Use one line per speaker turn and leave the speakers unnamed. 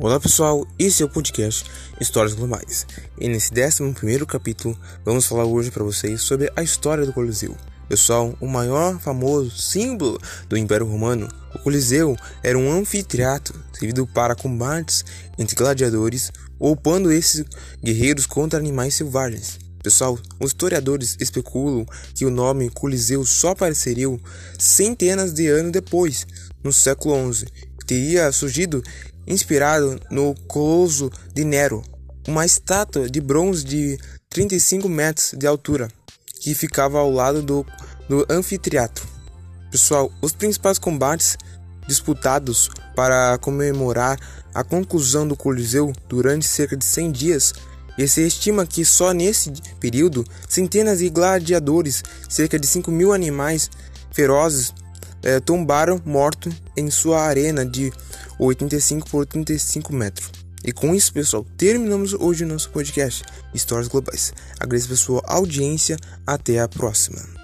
Olá pessoal, esse é o podcast Histórias Globais. E nesse 11 capítulo, vamos falar hoje para vocês sobre a história do Coliseu. Pessoal, o maior famoso símbolo do Império Romano, o Coliseu era um anfiteatro servido para combates entre gladiadores, poupando esses guerreiros contra animais selvagens. Pessoal, os historiadores especulam que o nome Coliseu só apareceria centenas de anos depois, no século XI. Teria surgido inspirado no Colosso de Nero, uma estátua de bronze de 35 metros de altura, que ficava ao lado do, do anfiteatro. Pessoal, os principais combates disputados para comemorar a conclusão do Coliseu durante cerca de 100 dias e se estima que só nesse período centenas de gladiadores, cerca de 5 mil animais ferozes, eh, tombaram mortos em sua arena de 85 por 85 metros. E com isso, pessoal, terminamos hoje o nosso podcast Histórias Globais. Agradeço a sua audiência. Até a próxima.